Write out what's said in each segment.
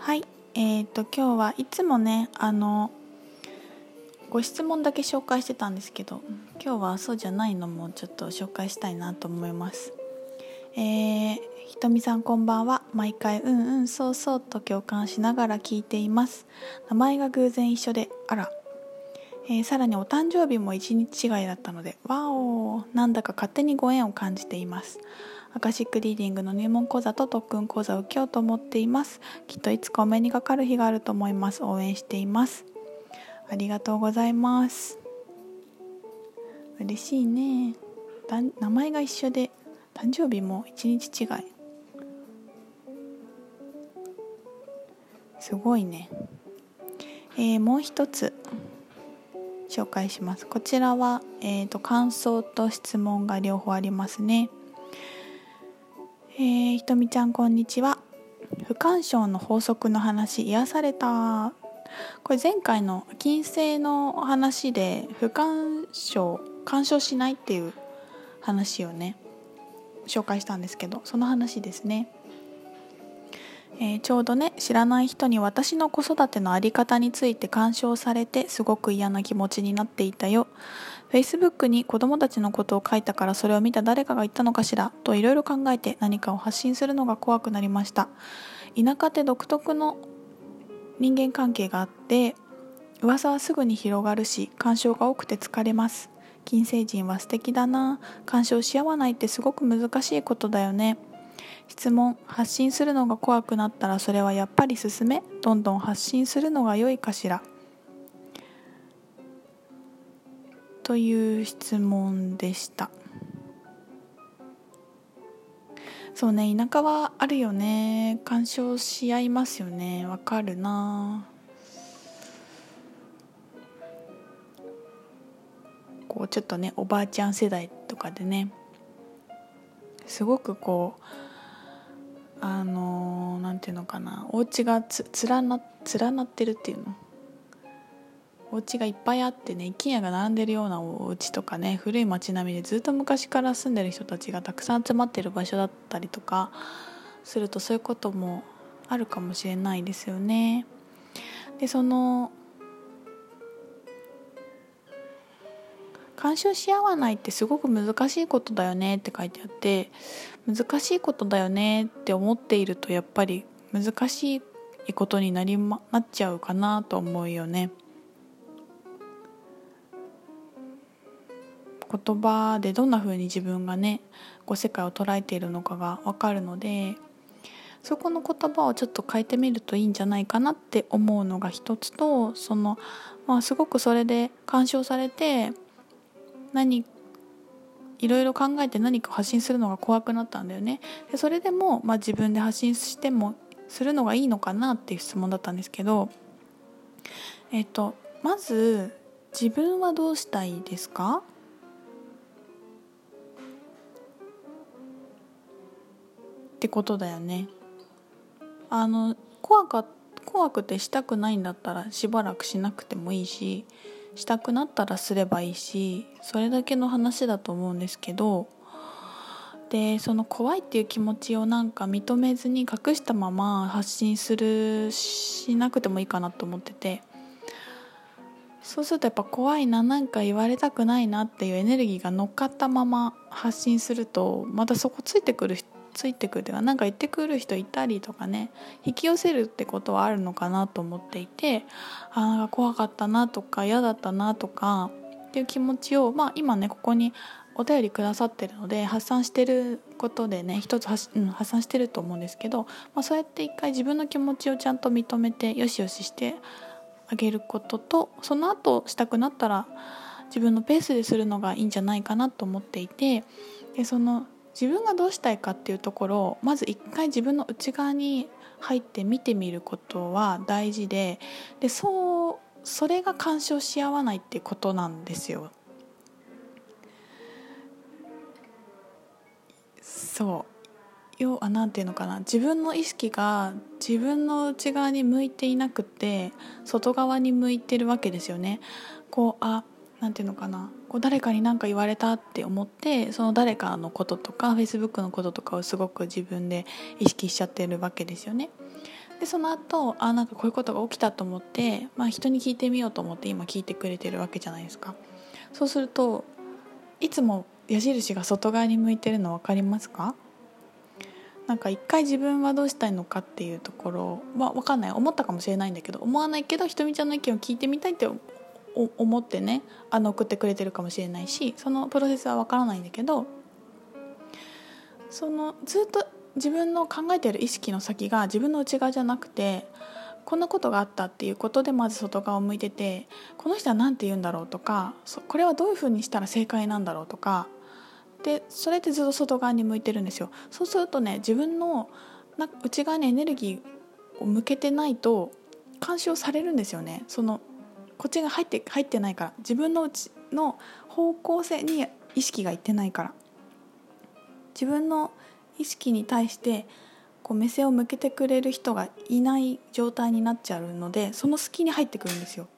はい。えーと今日はいつもねあのご質問だけ紹介してたんですけど今日はそうじゃないのもちょっと紹介したいなと思います。えー、ひとみさんこんばんは。毎回うんうんそうそうと共感しながら聞いています。名前が偶然一緒であら。えー、さらにお誕生日も1日違いだったのでわおなんだか勝手にご縁を感じています。アカシックリーディングの入門講座と特訓講座を受けようと思っています。きっといつかお目にかかる日があると思います。応援しています。ありがとうございます。嬉しいね。名前が一緒で誕生日も1日違い。すごいね。えー、もう一つ。紹介します。こちらは、えーと、感想と質問が両方ありますね。えー、ひとみちゃんこんにちは。不干渉の法則の話癒された。これ前回の金星の話で不干渉干渉しないっていう話をね紹介したんですけどその話ですね。えー、ちょうどね知らない人に私の子育ての在り方について干渉されてすごく嫌な気持ちになっていたよ。Facebook に子供たちのことを書いたからそれを見た誰かが言ったのかしら？といろいろ考えて何かを発信するのが怖くなりました。田舎って独特の人間関係があって噂はすぐに広がるし干渉が多くて疲れます。金星人は素敵だな。干渉し合わないってすごく難しいことだよね。質問発信するのが怖くなったらそれはやっぱり進めどんどん発信するのが良いかしら。という質問でした。そうね田舎はあるよね。干渉し合いますよね。わかるな。こうちょっとねおばあちゃん世代とかでねすごくこうあのー、なんていうのかなお家がつ連な連なってるっていうの？お家がいっぱいあってね一軒家が並んでるようなお家とかね古い町並みでずっと昔から住んでる人たちがたくさん集まってる場所だったりとかするとそういうこともあるかもしれないですよね。でその干渉し合わないってすごく難しいことだよねって書いてあって難しいことだよねって思っているとやっぱり難しいことになり、ま、なっちゃうかなと思うよね。言葉でどんな風に自分がねこう世界を捉えているのかが分かるのでそこの言葉をちょっと変えてみるといいんじゃないかなって思うのが一つとその、まあ、すごくそれで干渉されて何いろいろ考えて何か発信するのが怖くなったんだよね。でそれでも、まあ、自分で発信してもするのがいいのかなっていう質問だったんですけどえっとまず自分はどうしたいですか？ってことだよね。あの怖か怖くてしたくないんだったらしばらくしなくてもいいししたくなったらすればいいしそれだけの話だと思うんですけどでその怖いっていう気持ちをなんか認めずに隠したまま発信するしなくてもいいかなと思っててそうするとやっぱ怖いななんか言われたくないなっていうエネルギーが乗っかったまま発信するとまたそこついてくる人ついてくるというか何か言ってくる人いたりとかね引き寄せるってことはあるのかなと思っていてあなんか怖かったなとか嫌だったなとかっていう気持ちを、まあ、今ねここにお便りくださってるので発散してることでね一つ発,、うん、発散してると思うんですけど、まあ、そうやって一回自分の気持ちをちゃんと認めてよしよししてあげることとその後したくなったら自分のペースでするのがいいんじゃないかなと思っていてでその自分がどうしたいかっていうところをまず一回自分の内側に入って見てみることは大事ででそうそれが干渉し合わないってことなんですよ。そうよあなんていうのかな自分の意識が自分の内側に向いていなくて外側に向いてるわけですよね。こうあなんていうのかなこう誰かに何か言われたって思ってその誰かのこととかフェイスブックのこととかをすごく自分で意識しちゃってるわけですよね。でその後あなんかこういうことが起きたと思って、まあ、人に聞いてみようと思って今聞いてくれてるわけじゃないですか。そうするといつも矢印が外側に向いてるの分かりますか？なんか一回自分はどうしたいのかっていうところは分かんない。思ったかもしれないんだけど思わないけどひとみちゃんの意見を聞いてみたいって思ってねあの送ってくれてるかもしれないしそのプロセスは分からないんだけどそのずっと自分の考えてる意識の先が自分の内側じゃなくてこんなことがあったっていうことでまず外側を向いててこの人は何て言うんだろうとかこれはどういうふうにしたら正解なんだろうとかでそれってずっと外側に向いてるんですよ。そうするとね自分の内側にエネルギーを向けてないと干渉されるんですよね。そのこっちが入って入ってないから自分の内の方向性に意識がいってないから自分の意識に対してこう目線を向けてくれる人がいない状態になっちゃうのでその隙に入ってくるんですよ。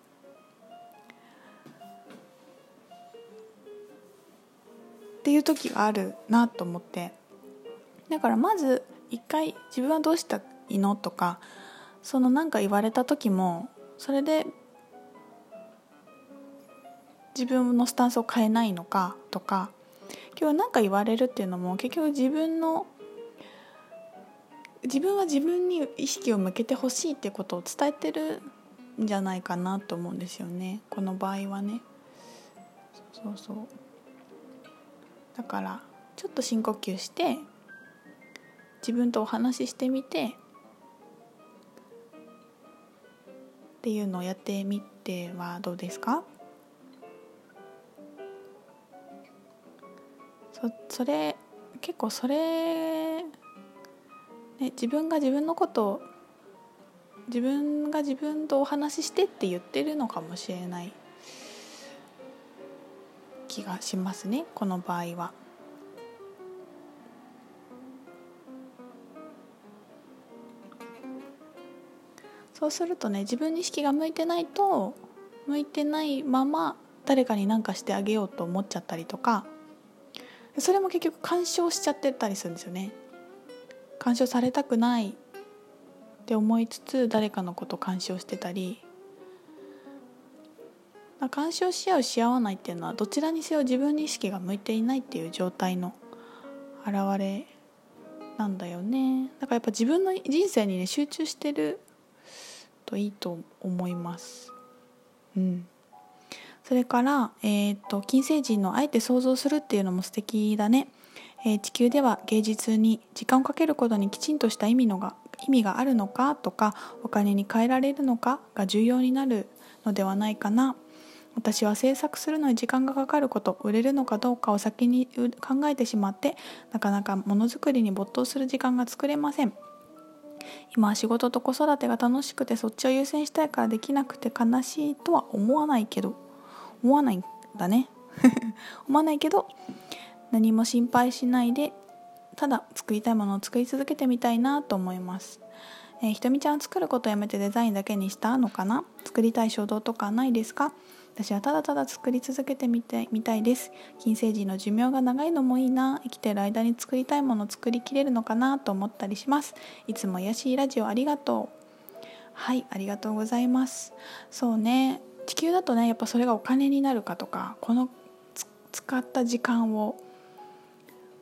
っていう時があるなと思ってだからまず一回自分はどうしたいのとかその何か言われた時もそれで自分のスタンスを変えないのかとか今日何か言われるっていうのも結局自分の自分は自分に意識を向けてほしいってことを伝えてるんじゃないかなと思うんですよね。この場合はね。そうそう。だからちょっと深呼吸して自分とお話ししてみてっていうのをやってみてはどうですか？それ結構それ、ね、自分が自分のことを自分が自分とお話ししてって言ってるのかもしれない気がしますねこの場合は。そうするとね自分に意識が向いてないと向いてないまま誰かに何かしてあげようと思っちゃったりとかそれも結局干渉しちゃってたりするんですよね。干渉されたくないって思いつつ誰かのこと干渉してたり。干渉し合うし合わないっていうのはどちらにせよ自分に意識が向いていないっていう状態の表れなんだよね。だからやっぱ自分の人生にね集中してるといいと思います。うん。それから、えーと、金星人のあえて想像するっていうのも素敵だね、えー、地球では芸術に時間をかけることにきちんとした意味のが意味があるのかとかお金に換えられるのかが重要になるのではないかな。私は制作するのに時間がかかること売れるのかどうかを先に考えてしまってなかなかものづくりに没頭する時間が作れません。今は仕事と子育てが楽しくてそっちを優先したいからできなくて悲しいとは思わないけど思わないんだね。思わないけど何も心配しないでただ作りたいものを作り続けてみたいなと思います、えー、ひとみちゃん作ることやめてデザインだけにしたのかな？作りたい衝動とかないですか？私はただただ作り続けてみたいみたいです。金星人の寿命が長いのもいいな。生きてる間に作りたいものを作りきれるのかなと思ったりします。いつもやしいラジオありがとう。はいありがとうございます。そうね。地球だとねやっぱそれがお金になるかとかこの使った時間を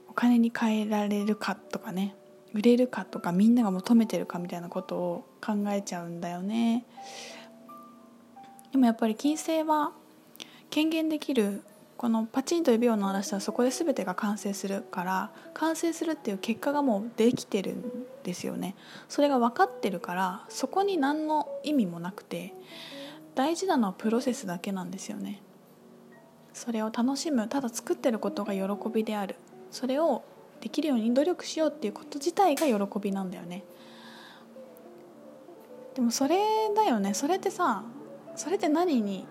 お金に換えられるかとかね売れるかとかみんなが求めてるかみたいなことを考えちゃうんだよね。でもやっぱり金星は権限できるこのパチンと指を鳴らしたらそこで全てが完成するから完成するっていう結果がもうできてるんですよね。それが分かってるからそこに何の意味もなくて大事なのはプロセスだけなんですよね。それを楽しむただ作ってることが喜びである。それをできるように努力しようっていうこと自体が喜びなんだよね。でもそれだよね。それってさそれって何に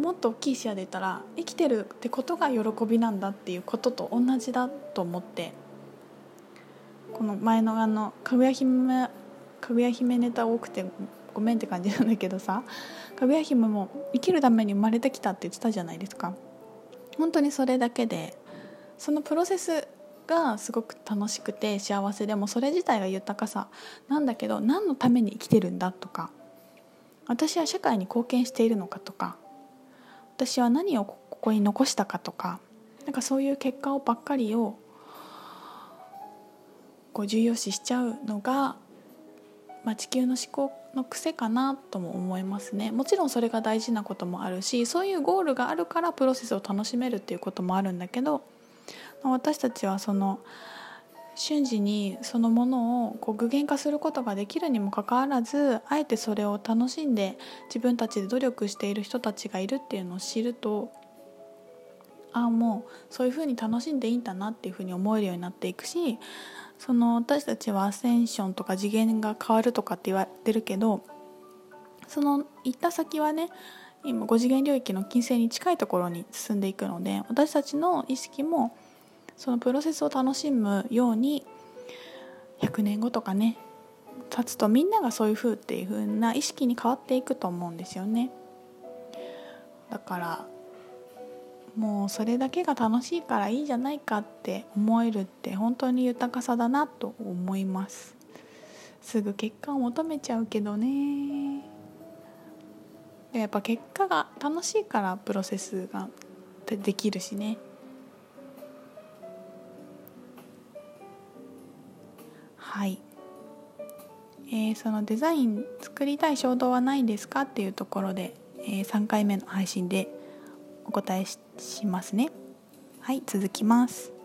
もっと大きい視野で言ったら生きてるってことが喜びなんだっていうことと同じだと思って。この前のあのかぐや姫かぐや姫ネタ多くてごめんって感じなんだけどさかぐや姫も生きるために生まれてきたって言ってたじゃないですか。本当にそれだけでそのプロセスがすごく楽しくて幸せでもそれ自体が豊かさ。なんだけど何のために生きてるんだとか私は社会に貢献しているのかとか私は何をここに残したかとかなんかそういう結果をばっかりをこう重要視しちゃうのが、まあ、地球の思考の癖かなとも思いますね。もちろんそれが大事なこともあるしそういうゴールがあるからプロセスを楽しめるっていうこともあるんだけど私たちはその瞬時にそのものをこう具現化することができるにもかかわらずあえてそれを楽しんで自分たちで努力している人たちがいるっていうのを知るとああもうそういうふうに楽しんでいいんだなっていうふうに思えるようになっていくしその私たちはアセンションとか次元が変わるとかって言われてるけどその行った先はね今5次元領域の金星に近いところに進んでいくので私たちの意識もそのプロセスを楽しむように100年後とかね経つとみんながそういう風っていう風な意識に変わっていくと思うんですよね。だからもうそれだけが楽しいからいいじゃないかって思えるって本当に豊かさだなと思います。すぐ結果を求めちゃうけどね。やっぱ結果が楽しいからプロセスができるしね。はい、えー、そのデザイン作りたい衝動はないですかっていうところで、えー、3回目の配信でお答えしてしますね。はい続きます。